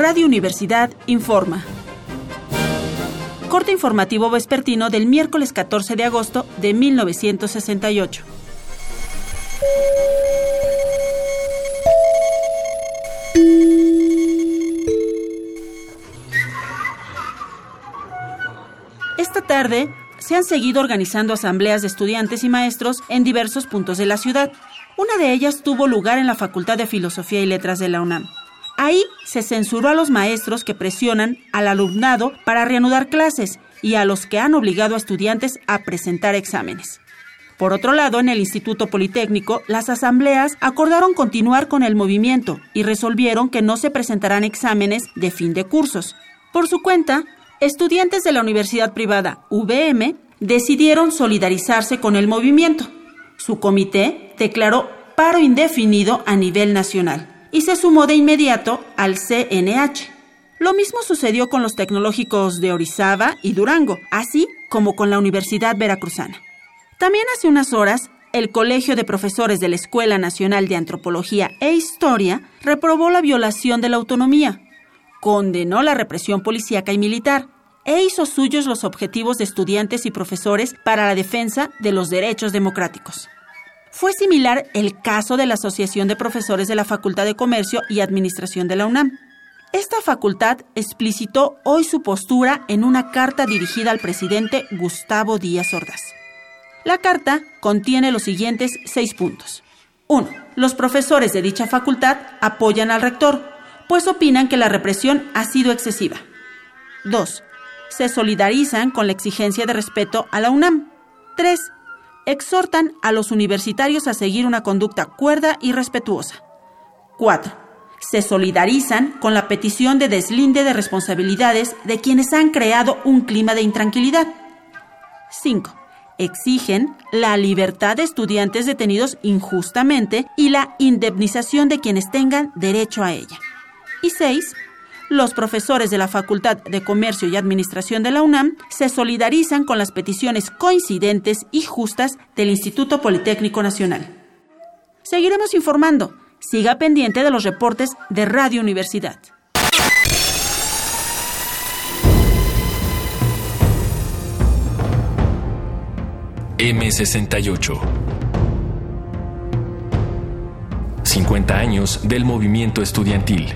Radio Universidad informa. Corte informativo vespertino del miércoles 14 de agosto de 1968. Esta tarde se han seguido organizando asambleas de estudiantes y maestros en diversos puntos de la ciudad. Una de ellas tuvo lugar en la Facultad de Filosofía y Letras de la UNAM. Ahí se censuró a los maestros que presionan al alumnado para reanudar clases y a los que han obligado a estudiantes a presentar exámenes. Por otro lado, en el Instituto Politécnico, las asambleas acordaron continuar con el movimiento y resolvieron que no se presentarán exámenes de fin de cursos. Por su cuenta, estudiantes de la universidad privada UVM decidieron solidarizarse con el movimiento. Su comité declaró paro indefinido a nivel nacional y se sumó de inmediato al CNH. Lo mismo sucedió con los tecnológicos de Orizaba y Durango, así como con la Universidad Veracruzana. También hace unas horas, el Colegio de Profesores de la Escuela Nacional de Antropología e Historia reprobó la violación de la autonomía, condenó la represión policíaca y militar e hizo suyos los objetivos de estudiantes y profesores para la defensa de los derechos democráticos. Fue similar el caso de la Asociación de Profesores de la Facultad de Comercio y Administración de la UNAM. Esta facultad explicitó hoy su postura en una carta dirigida al presidente Gustavo Díaz Ordaz. La carta contiene los siguientes seis puntos. 1. Los profesores de dicha facultad apoyan al rector, pues opinan que la represión ha sido excesiva. 2. Se solidarizan con la exigencia de respeto a la UNAM. 3. Exhortan a los universitarios a seguir una conducta cuerda y respetuosa. 4. Se solidarizan con la petición de deslinde de responsabilidades de quienes han creado un clima de intranquilidad. 5 exigen la libertad de estudiantes detenidos injustamente y la indemnización de quienes tengan derecho a ella. Y seis, los profesores de la Facultad de Comercio y Administración de la UNAM se solidarizan con las peticiones coincidentes y justas del Instituto Politécnico Nacional. Seguiremos informando. Siga pendiente de los reportes de Radio Universidad. M68. 50 años del movimiento estudiantil.